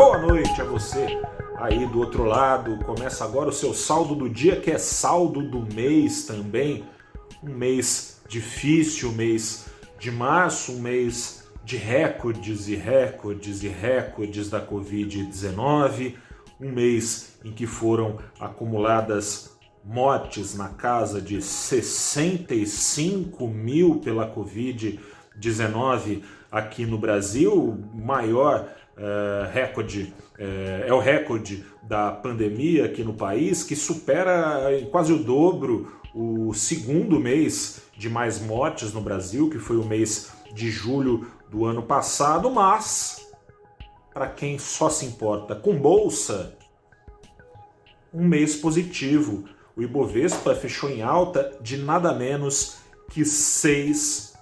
Boa noite a você aí do outro lado. Começa agora o seu saldo do dia, que é saldo do mês também. Um mês difícil, um mês de março, um mês de recordes e recordes e recordes da Covid-19, um mês em que foram acumuladas mortes na casa de 65 mil pela Covid-19 aqui no Brasil, maior uh, recorde, uh, é o recorde da pandemia aqui no país, que supera quase o dobro o segundo mês de mais mortes no Brasil, que foi o mês de julho do ano passado, mas para quem só se importa com bolsa, um mês positivo. O Ibovespa fechou em alta de nada menos que 6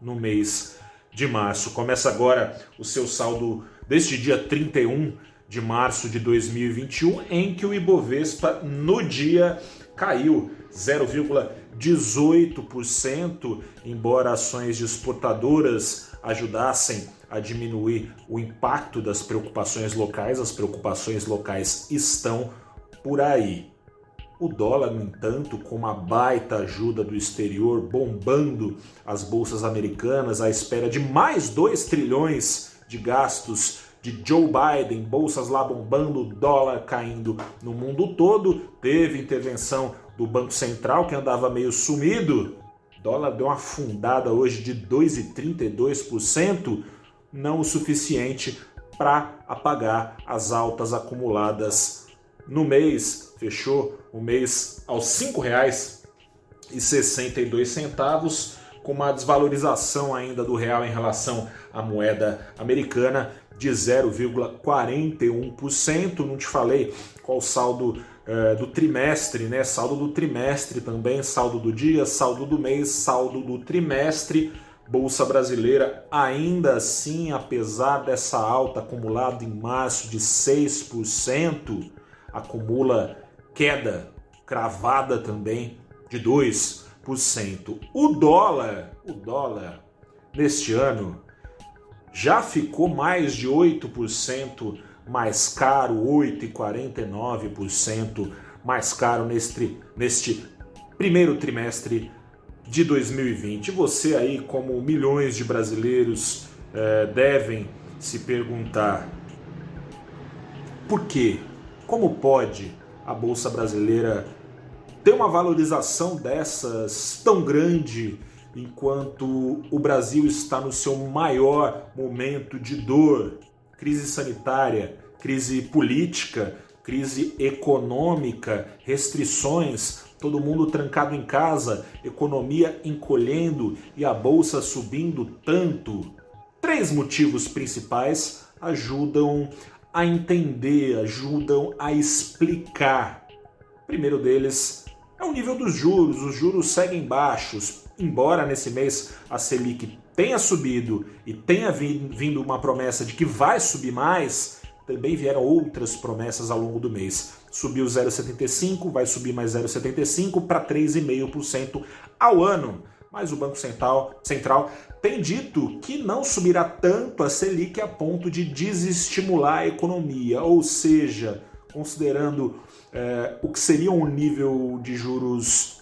no mês de março. Começa agora o seu saldo deste dia 31 de março de 2021, em que o Ibovespa no dia caiu 0,18%, embora ações exportadoras ajudassem a diminuir o impacto das preocupações locais, as preocupações locais estão por aí. O dólar, no entanto, com uma baita ajuda do exterior, bombando as bolsas americanas à espera de mais 2 trilhões de gastos de Joe Biden, bolsas lá bombando, dólar caindo no mundo todo. Teve intervenção do Banco Central que andava meio sumido. dólar deu uma afundada hoje de 2,32%, não o suficiente para apagar as altas acumuladas no mês. Fechou o mês aos R$ 5,62, com uma desvalorização ainda do real em relação à moeda americana de 0,41%. Não te falei qual saldo é, do trimestre, né? Saldo do trimestre também, saldo do dia, saldo do mês, saldo do trimestre. Bolsa brasileira, ainda assim, apesar dessa alta acumulada em março de 6%, acumula queda cravada também de 2%. O dólar, o dólar neste ano já ficou mais de 8% mais caro, 8,49% mais caro neste, neste primeiro trimestre de 2020. Você aí, como milhões de brasileiros, eh, devem se perguntar por quê? Como pode a Bolsa Brasileira ter uma valorização dessas tão grande enquanto o Brasil está no seu maior momento de dor, crise sanitária, crise política, crise econômica, restrições, todo mundo trancado em casa, economia encolhendo e a bolsa subindo tanto. Três motivos principais ajudam a entender, ajudam a explicar. O primeiro deles é o nível dos juros. Os juros seguem baixos, embora nesse mês a Selic tenha subido e tenha vindo uma promessa de que vai subir mais, também vieram outras promessas ao longo do mês. Subiu 0,75, vai subir mais 0,75 para 3,5% ao ano mas o Banco Central, Central tem dito que não subirá tanto a Selic a ponto de desestimular a economia, ou seja, considerando é, o que seria um nível de juros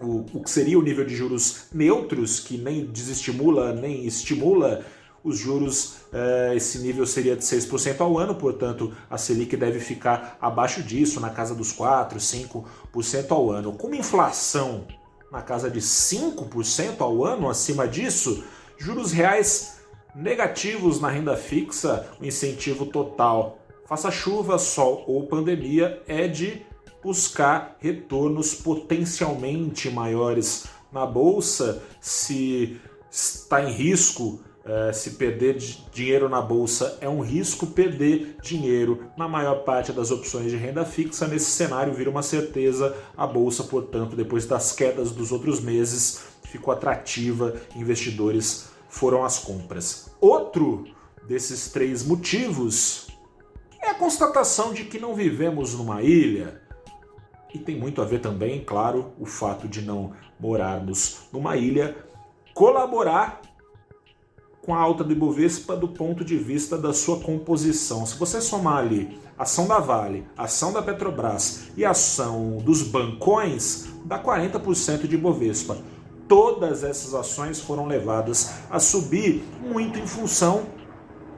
o, o, que seria o nível de juros neutros, que nem desestimula nem estimula os juros, é, esse nível seria de 6% ao ano, portanto, a Selic deve ficar abaixo disso, na casa dos 4%, 5% ao ano. Com uma inflação na casa de 5% ao ano, acima disso, juros reais negativos na renda fixa, o incentivo total, faça chuva, sol ou pandemia, é de buscar retornos potencialmente maiores na bolsa se está em risco é, se perder dinheiro na bolsa é um risco, perder dinheiro na maior parte das opções de renda fixa. Nesse cenário, vira uma certeza. A bolsa, portanto, depois das quedas dos outros meses, ficou atrativa. Investidores foram às compras. Outro desses três motivos é a constatação de que não vivemos numa ilha. E tem muito a ver também, claro, o fato de não morarmos numa ilha colaborar com a alta do Ibovespa do ponto de vista da sua composição. Se você somar ali ação da Vale, ação da Petrobras e ação dos bancões, dá 40% de Ibovespa. Todas essas ações foram levadas a subir muito em função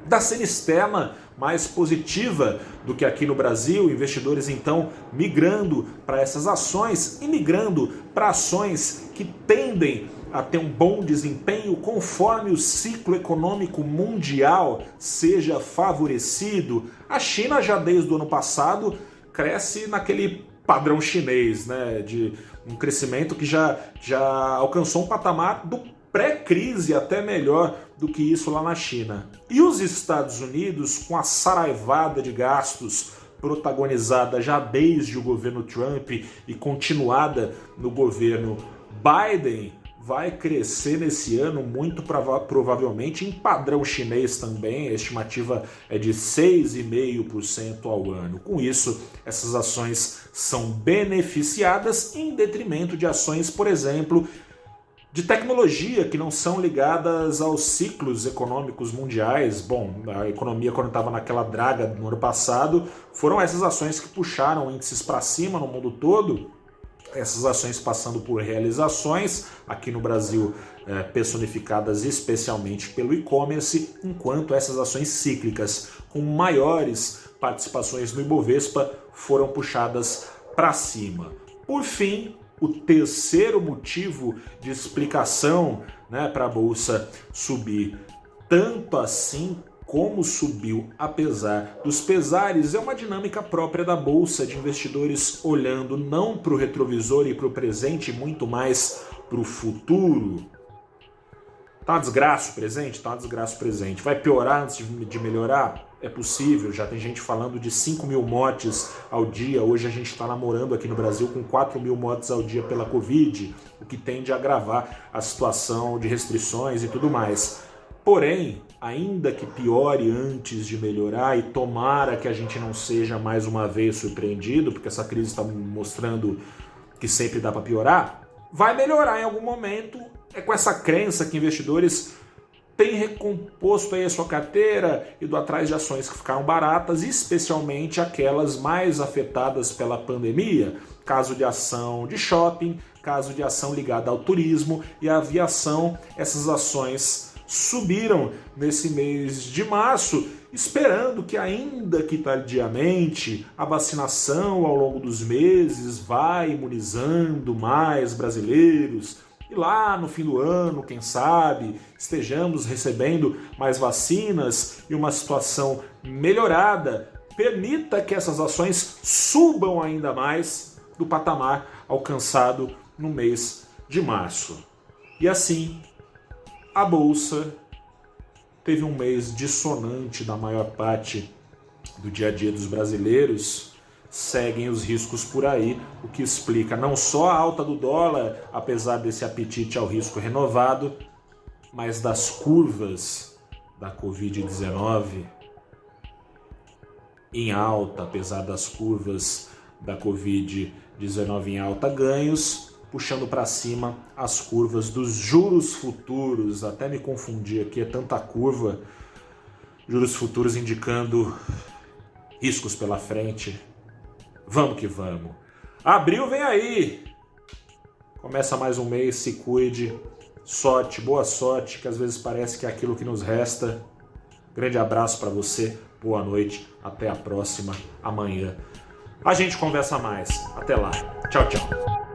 da cena externa mais positiva do que aqui no Brasil, investidores então migrando para essas ações e migrando para ações que tendem a ter um bom desempenho conforme o ciclo econômico mundial seja favorecido. A China já desde o ano passado cresce naquele padrão chinês, né, de um crescimento que já, já alcançou um patamar do pré-crise até melhor do que isso lá na China. E os Estados Unidos, com a saraivada de gastos protagonizada já desde o governo Trump e continuada no governo Biden, vai crescer nesse ano muito prova provavelmente em padrão chinês também. A estimativa é de 6,5% ao ano. Com isso, essas ações são beneficiadas em detrimento de ações, por exemplo, de tecnologia que não são ligadas aos ciclos econômicos mundiais. Bom, a economia, quando estava naquela draga no ano passado, foram essas ações que puxaram índices para cima no mundo todo. Essas ações passando por realizações, aqui no Brasil é, personificadas especialmente pelo e-commerce, enquanto essas ações cíclicas com maiores participações no Ibovespa foram puxadas para cima. Por fim, o terceiro motivo de explicação né, para a bolsa subir tanto assim como subiu apesar dos pesares é uma dinâmica própria da bolsa de investidores olhando não para o retrovisor e para o presente, muito mais para o futuro. Tá desgraça o presente? Tá desgraça o presente. Vai piorar antes de melhorar? É possível, já tem gente falando de 5 mil mortes ao dia. Hoje a gente está namorando aqui no Brasil com 4 mil mortes ao dia pela Covid, o que tende a agravar a situação de restrições e tudo mais. Porém, ainda que piore antes de melhorar, e tomara que a gente não seja mais uma vez surpreendido, porque essa crise está mostrando que sempre dá para piorar, vai melhorar em algum momento. É com essa crença que investidores têm recomposto aí a sua carteira, ido atrás de ações que ficaram baratas, especialmente aquelas mais afetadas pela pandemia, caso de ação de shopping, caso de ação ligada ao turismo e aviação, essas ações subiram nesse mês de março, esperando que ainda que tardiamente a vacinação ao longo dos meses vá imunizando mais brasileiros, e lá no fim do ano, quem sabe, estejamos recebendo mais vacinas e uma situação melhorada, permita que essas ações subam ainda mais do patamar alcançado no mês de março. E assim, a bolsa teve um mês dissonante da maior parte do dia a dia dos brasileiros. Seguem os riscos por aí, o que explica não só a alta do dólar, apesar desse apetite ao risco renovado, mas das curvas da Covid-19 em alta, apesar das curvas da Covid-19 em alta, ganhos, puxando para cima as curvas dos juros futuros. Até me confundi aqui, é tanta curva. Juros futuros indicando riscos pela frente, Vamos que vamos. Abril vem aí. Começa mais um mês, se cuide. Sorte, boa sorte, que às vezes parece que é aquilo que nos resta. Grande abraço para você, boa noite, até a próxima, amanhã. A gente conversa mais. Até lá. Tchau, tchau.